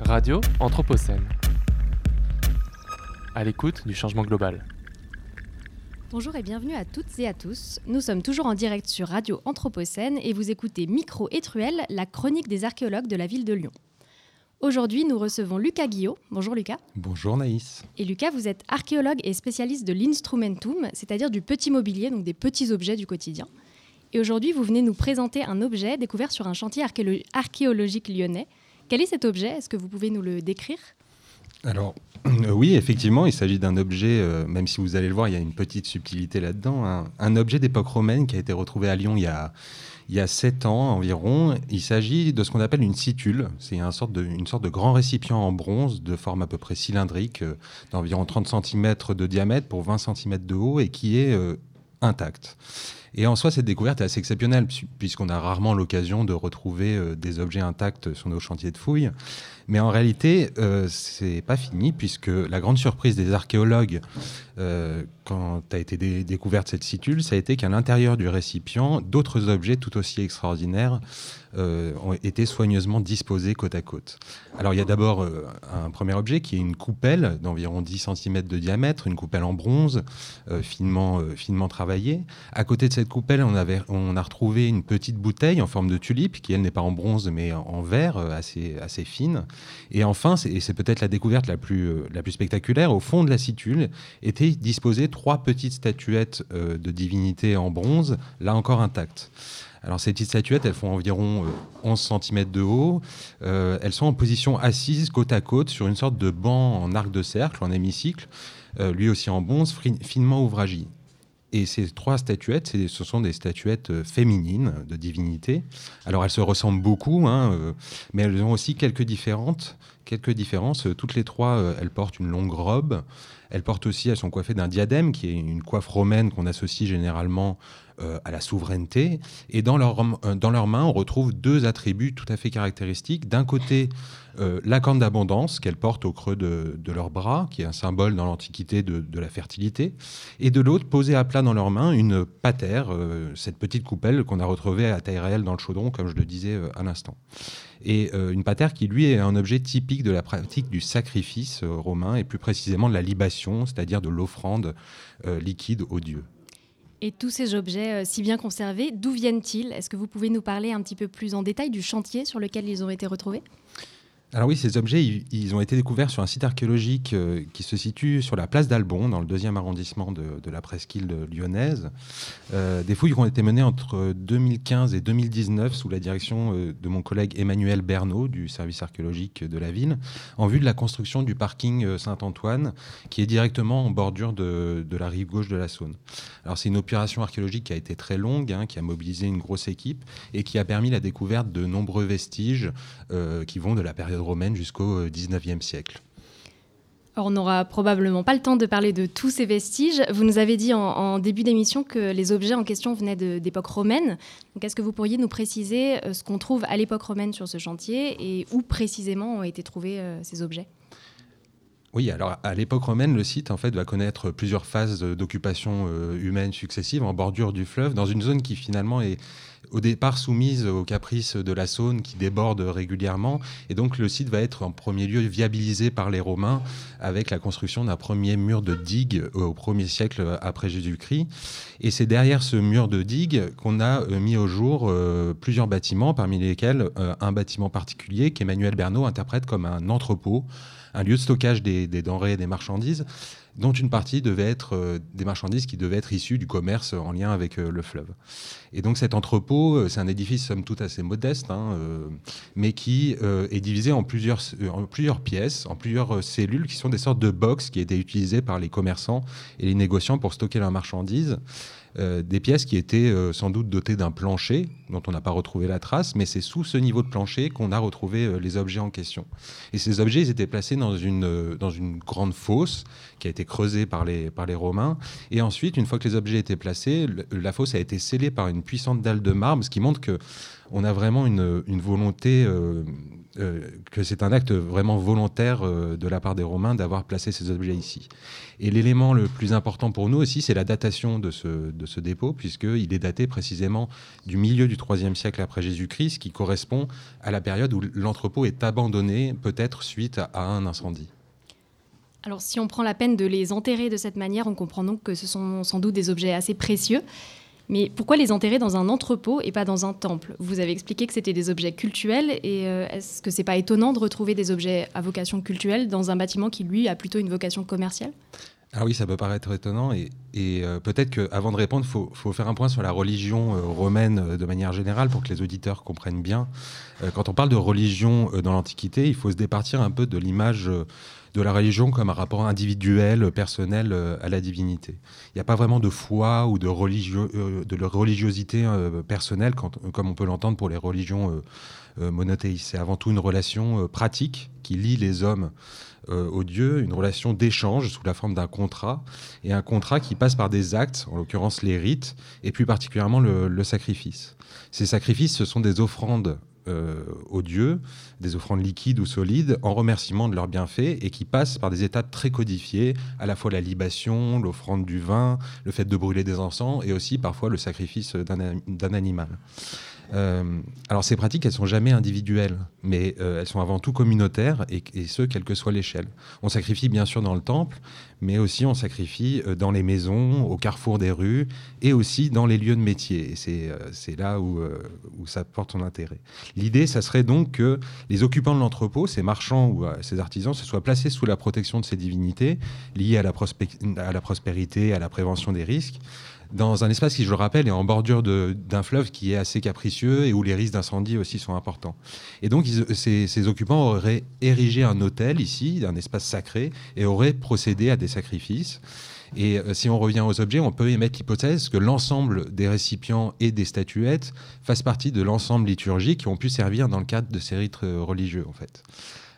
Radio Anthropocène. À l'écoute du changement global. Bonjour et bienvenue à toutes et à tous. Nous sommes toujours en direct sur Radio Anthropocène et vous écoutez Micro et Truelle, la chronique des archéologues de la ville de Lyon. Aujourd'hui, nous recevons Lucas Guillot. Bonjour Lucas. Bonjour Naïs. Et Lucas, vous êtes archéologue et spécialiste de l'instrumentum, c'est-à-dire du petit mobilier, donc des petits objets du quotidien. Et aujourd'hui, vous venez nous présenter un objet découvert sur un chantier archéologique lyonnais. Quel est cet objet? Est-ce que vous pouvez nous le décrire? Alors, euh, oui, effectivement, il s'agit d'un objet, euh, même si vous allez le voir, il y a une petite subtilité là-dedans, un, objet d'époque romaine qui a été retrouvé à Lyon il y a, il y a 7 ans environ. Il s'agit de ce qu'on appelle une situle. C'est une sorte, de, une sorte de grand récipient en bronze de forme à peu près cylindrique, euh, d'environ 30 cm de diamètre pour 20 cm de haut et qui est intact. Et en soi, cette découverte est assez exceptionnelle, puisqu'on a rarement l'occasion de retrouver des objets intacts sur nos chantiers de fouilles. Mais en réalité, euh, c'est pas fini, puisque la grande surprise des archéologues, euh, quand a été découverte cette situle, ça a été qu'à l'intérieur du récipient, d'autres objets tout aussi extraordinaires euh, ont été soigneusement disposés côte à côte. Alors il y a d'abord euh, un premier objet qui est une coupelle d'environ 10 cm de diamètre, une coupelle en bronze, finement, finement travaillée. À côté de cette coupelle, on, avait, on a retrouvé une petite bouteille en forme de tulipe, qui elle n'est pas en bronze mais en verre, assez, assez fine. Et enfin, et c'est peut-être la découverte la plus, euh, la plus spectaculaire, au fond de la situle étaient disposées trois petites statuettes euh, de divinités en bronze, là encore intactes. Alors ces petites statuettes, elles font environ 11 euh, cm de haut. elles sont en position assise, côte à côte, sur une sorte de banc en arc de cercle, en hémicycle, lui aussi en bronze, finement ouvragé. Et ces trois statuettes, ce sont des statuettes euh, féminines de divinités. Alors elles se ressemblent beaucoup, hein, euh, mais elles ont aussi quelques quelques différences. Toutes les trois, euh, elles portent une longue robe. Elles portent aussi, elles sont coiffées d'un diadème, qui est une coiffe romaine qu'on associe généralement euh, à la souveraineté. Et dans, leur, euh, dans leurs mains, on retrouve deux attributs tout à fait caractéristiques. D'un côté, euh, la corne d'abondance qu'elles portent au creux de, de leurs bras, qui est un symbole dans l'Antiquité de, de, la fertilité. Et de l'autre, posée à plat dans leurs mains, une patère, cette petite coupelle qu'on a retrouvée à taille réelle dans le chaudron, comme je le disais à l'instant. Et une patère qui, lui, est un objet typique de la pratique du sacrifice romain, et plus précisément de la libation, c'est-à-dire de l'offrande liquide aux dieux. Et tous ces objets euh, si bien conservés, d'où viennent-ils? Est-ce que vous pouvez nous parler un petit peu plus en détail du chantier sur lequel ils ont été retrouvés? Alors oui, ces objets, ils, ont été découverts sur un site archéologique euh, qui se situe sur la place d'Albon, dans le deuxième arrondissement de, la presqu'île lyonnaise. Euh, des fouilles qui ont été menées entre 2015 et 2019 sous la direction euh, de mon collègue Emmanuel Bernot du service archéologique de la ville, en vue de la construction du parking Saint-Antoine, qui est directement en bordure de, la rive gauche de la Saône. Alors c'est une opération archéologique qui a été très longue, hein, qui a mobilisé une grosse équipe et qui a permis la découverte de nombreux vestiges qui vont de la période romaine jusqu'au 19e euh, siècle. on n'aura probablement pas le temps de parler de tous ces vestiges. Vous nous avez dit en, début d'émission que les objets en question venaient d'époque romaine. est-ce que vous pourriez nous préciser euh, ce qu'on trouve à l'époque romaine sur ce chantier et où précisément ont été trouvés euh, ces objets? Oui, alors à l'époque romaine, le site en fait va connaître plusieurs phases d'occupation humaine successives en bordure du fleuve, dans une zone qui finalement est au départ soumise aux caprices de la Saône qui déborde régulièrement. Et donc le site va être en premier lieu viabilisé par les Romains avec la construction d'un premier mur de digue au 1er siècle après Jésus-Christ. Et c'est derrière ce mur de digue qu'on a euh, mis au jour euh, plusieurs bâtiments, parmi lesquels euh, un bâtiment particulier qu'Emmanuel Bernot interprète comme un entrepôt, un lieu de stockage des, denrées et des marchandises dont une partie devait être euh, des marchandises qui devaient être issues du commerce en lien avec euh, le fleuve. Et donc cet entrepôt, euh, c'est un édifice somme toute assez modeste, hein, mais qui est divisé en plusieurs, en plusieurs pièces, en plusieurs cellules qui sont des sortes de box qui étaient utilisées par les commerçants et les négociants pour stocker leurs marchandises. Euh, des pièces qui étaient euh, sans doute dotées d'un plancher, dont on n'a pas retrouvé la trace, mais c'est sous ce niveau de plancher qu'on a retrouvé euh, les objets en question. Et ces objets, étaient placés dans une, dans une grande fosse qui a été creusée par les, par les Romains. Et ensuite, une fois que les objets étaient placés, la fosse a été scellée par une puissante dalle de marbre, ce qui montre que on a vraiment une, volonté que c'est un acte vraiment volontaire de la part des Romains d'avoir placé ces objets ici. Et l'élément le plus important pour nous aussi, c'est la datation de ce, de ce dépôt, puisqu'il est daté précisément du milieu du IIIe siècle après Jésus-Christ, qui correspond à la période où l'entrepôt est abandonné, peut-être suite à un incendie. Alors si on prend la peine de les enterrer de cette manière, on comprend donc que ce sont sans doute des objets assez précieux. Mais pourquoi les enterrer dans un entrepôt et pas dans un temple? Vous avez expliqué que c'était des objets cultuels et euh, est-ce que c'est pas étonnant de retrouver des objets à vocation cultuelle dans un bâtiment qui lui a plutôt une vocation commerciale? Ah oui, ça peut paraître étonnant et, euh, peut-être qu'avant de répondre, il faut, faire un point sur la religion euh, romaine de manière générale pour que les auditeurs comprennent bien. quand on parle de religion dans l'Antiquité, il faut se départir un peu de l'image de la religion comme un rapport individuel, personnel euh, à la divinité. Il n'y a pas vraiment de foi ou de, euh, de religiosité euh, personnelle, comme on peut l'entendre pour les religions monothéistes. C'est avant tout une relation pratique qui lie les hommes au Dieu, une relation d'échange sous la forme d'un contrat, et un contrat qui passe par des actes, en l'occurrence les rites, et plus particulièrement le sacrifice. Ces sacrifices, ce sont des offrandes euh, aux dieux, des offrandes liquides ou solides, en remerciement de leurs bienfaits, et qui passent par des étapes très codifiées, à la fois la libation, l'offrande du vin, le fait de brûler des encens, et aussi parfois le sacrifice d'un animal. Euh, alors ces pratiques, elles sont jamais individuelles, mais euh, elles sont avant tout communautaires et, ce, quelle que soit l'échelle. On sacrifie bien sûr dans le temple, mais aussi on sacrifie euh, dans les maisons, au carrefour des rues et aussi dans les lieux de métier. C'est là où, ça porte son intérêt. L'idée, ça serait donc que les occupants de l'entrepôt, ces marchands ou ces artisans, se soient placés sous la protection de ces divinités liées à la prospérité, à la prévention des risques dans un espace qui, je le rappelle, est en bordure d'un fleuve qui est assez capricieux et où les risques d'incendie aussi sont importants. Et donc, ces, occupants auraient érigé un hôtel ici, un espace sacré, et auraient procédé à des sacrifices. Et euh, si on revient aux objets, on peut émettre l'hypothèse que l'ensemble des récipients et des statuettes fassent partie de l'ensemble liturgique qui ont pu servir dans le cadre de ces rites euh, religieux, en fait.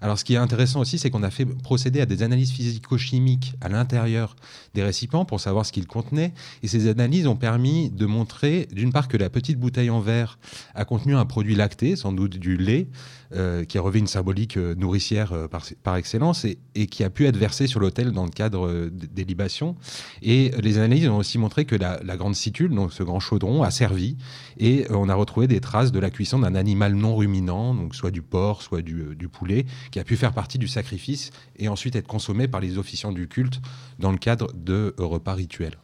Alors, ce qui est intéressant aussi, c'est qu'on a fait procéder à des analyses physico-chimiques à l'intérieur des récipients pour savoir ce qu'ils contenaient. Et ces analyses ont permis de montrer, d'une part, que la petite bouteille en verre a contenu un produit lacté, sans doute du lait, euh, qui revêt une symbolique euh, nourricière euh, par, excellence et, qui a pu être versé sur l'autel dans le cadre des libations. Et les analyses ont aussi montré que la, grande situle, donc ce grand chaudron, a servi et on a retrouvé des traces de la cuisson d'un animal non ruminant, donc soit du porc, soit du, poulet, qui a pu faire partie du sacrifice et ensuite être consommé par les officiants du culte dans le cadre de repas rituels.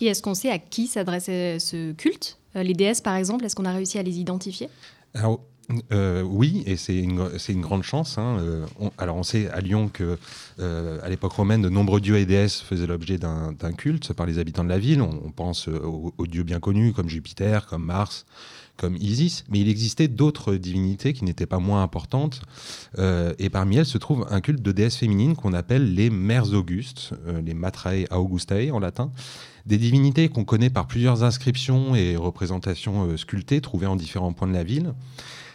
Et est-ce qu'on sait à qui s'adressait ce culte Les déesses, par exemple, est-ce qu'on a réussi à les identifier? Euh, oui, et c'est une, une, grande chance. Hein. Euh, alors on sait à Lyon que euh, à l'époque romaine, de nombreux dieux et déesses faisaient l'objet d'un culte par les habitants de la ville. On, pense aux, dieux bien connus comme Jupiter, comme Mars, comme Isis, mais il existait d'autres divinités qui n'étaient pas moins importantes. et parmi elles se trouve un culte de déesses féminines qu'on appelle les mères augustes, les Matrae Augustae en latin des divinités qu'on connaît par plusieurs inscriptions et représentations sculptées trouvées en différents points de la ville.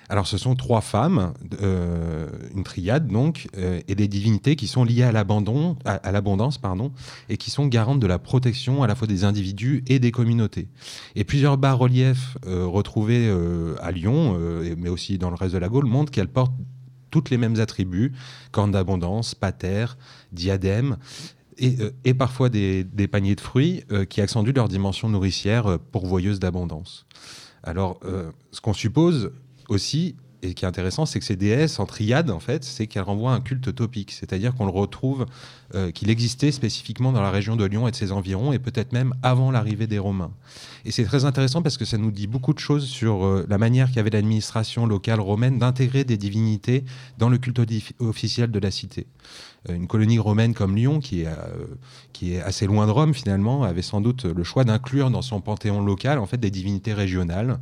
Alors, ce sont trois femmes, euh, une triade donc, euh, et des divinités qui sont liées à l'abandon, à, l'abondance, pardon, et qui sont garantes de la protection à la fois des individus et des communautés. Et plusieurs bas-reliefs euh, retrouvés à Lyon, mais aussi dans le reste de la Gaule, montrent qu'elles portent toutes les mêmes attributs cornes d'abondance, pater, diadème. Et, parfois des, des, paniers de fruits qui accentuent leur dimension nourricière pourvoyeuse d'abondance. Alors, ce qu'on suppose aussi, et qui est intéressant, c'est que ces déesses en triade, en fait, c'est qu'elles renvoient à un culte topique, c'est-à-dire qu'on le retrouve, euh, qu'il existait spécifiquement dans la région de Lyon et de ses environs, et peut-être même avant l'arrivée des Romains. Et c'est très intéressant parce que ça nous dit beaucoup de choses sur euh, la manière qu'avait l'administration locale romaine d'intégrer des divinités dans le culte officiel de la cité. Euh, une colonie romaine comme Lyon, qui est, euh, qui est assez loin de Rome finalement, avait sans doute le choix d'inclure dans son panthéon local en fait des divinités régionales.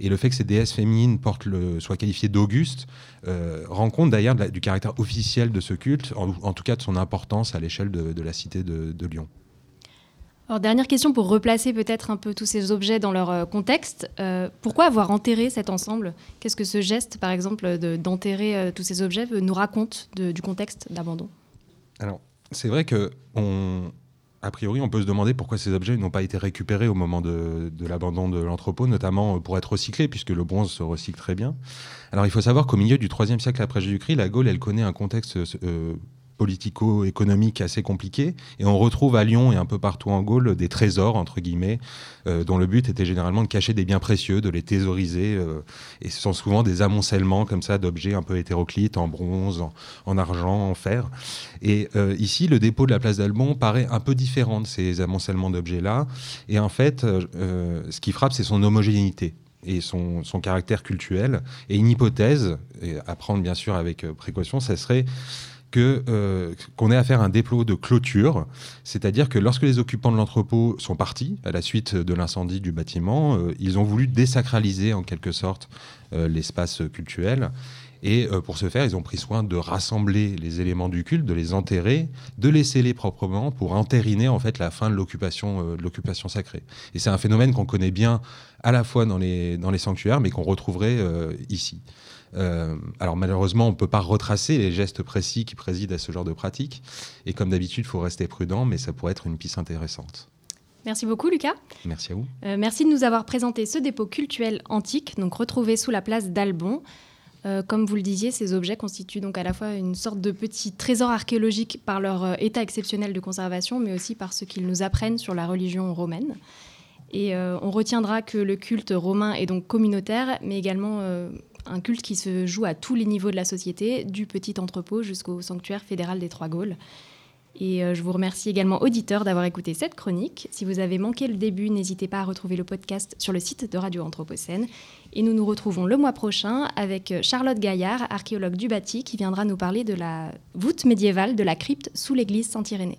Et le fait que ces déesses féminines portent le, soient qualifiées d'Auguste euh, rend compte d'ailleurs du caractère officiel de ce culte, en, tout cas de son importance à l'échelle de, la cité de, Lyon. Alors, dernière question pour replacer peut-être un peu tous ces objets dans leur contexte. pourquoi avoir enterré cet ensemble? Qu'est-ce que ce geste, par exemple, d'enterrer tous ces objets nous raconte du contexte d'abandon? Alors, c'est vrai que a priori, on peut se demander pourquoi ces objets n'ont pas été récupérés au moment de, l'abandon de l'entrepôt, notamment pour être recyclés, puisque le bronze se recycle très bien. Alors, il faut savoir qu'au milieu du IIIe siècle après Jésus-Christ, la Gaule, elle connaît un contexte politico-économique assez compliqué. Et on retrouve à Lyon et un peu partout en Gaule des trésors, entre guillemets, euh, dont le but était généralement de cacher des biens précieux, de les thésauriser. Euh, et ce sont souvent des amoncellements comme ça d'objets un peu hétéroclites, en bronze, en, argent, en fer. Et euh, ici, le dépôt de la place d'Albon paraît un peu différent de ces amoncellements d'objets-là. Et en fait, ce qui frappe, c'est son homogénéité et son, son, caractère cultuel. Et une hypothèse, et à prendre bien sûr avec précaution, ça serait euh, qu'on ait à faire un dépôt de clôture, c'est-à-dire que lorsque les occupants de l'entrepôt sont partis à la suite de l'incendie du bâtiment, euh, ils ont voulu désacraliser en quelque sorte euh, l'espace cultuel. Et pour ce faire, ils ont pris soin de rassembler les éléments du culte, de les enterrer, de les sceller proprement pour entériner en fait la fin de l'occupation, sacrée. Et c'est un phénomène qu'on connaît bien à la fois dans les sanctuaires, mais qu'on retrouverait ici. Euh, alors malheureusement, on ne peut pas retracer les gestes précis qui président à ce genre de pratique. Et comme d'habitude, il faut rester prudent, mais ça pourrait être une piste intéressante. Merci beaucoup, Lucas. Merci à vous. Euh, merci de nous avoir présenté ce dépôt cultuel antique, donc retrouvé sous la place d'Albon. Euh, comme vous le disiez, ces objets constituent donc à la fois une sorte de petit trésor archéologique par leur état exceptionnel de conservation, mais aussi par ce qu'ils nous apprennent sur la religion romaine. Et on retiendra que le culte romain est donc communautaire, mais également un culte qui se joue à tous les niveaux de la société, du petit entrepôt jusqu'au sanctuaire fédéral des Trois Gaules. Et euh, je vous remercie également, auditeurs, d'avoir écouté cette chronique. Si vous avez manqué le début, n'hésitez pas à retrouver le podcast sur le site de Radio Anthropocène. Et nous nous retrouvons le mois prochain avec Charlotte Gaillard, archéologue du bâti, qui viendra nous parler de la voûte médiévale de la crypte sous l'église Saint-Irénée.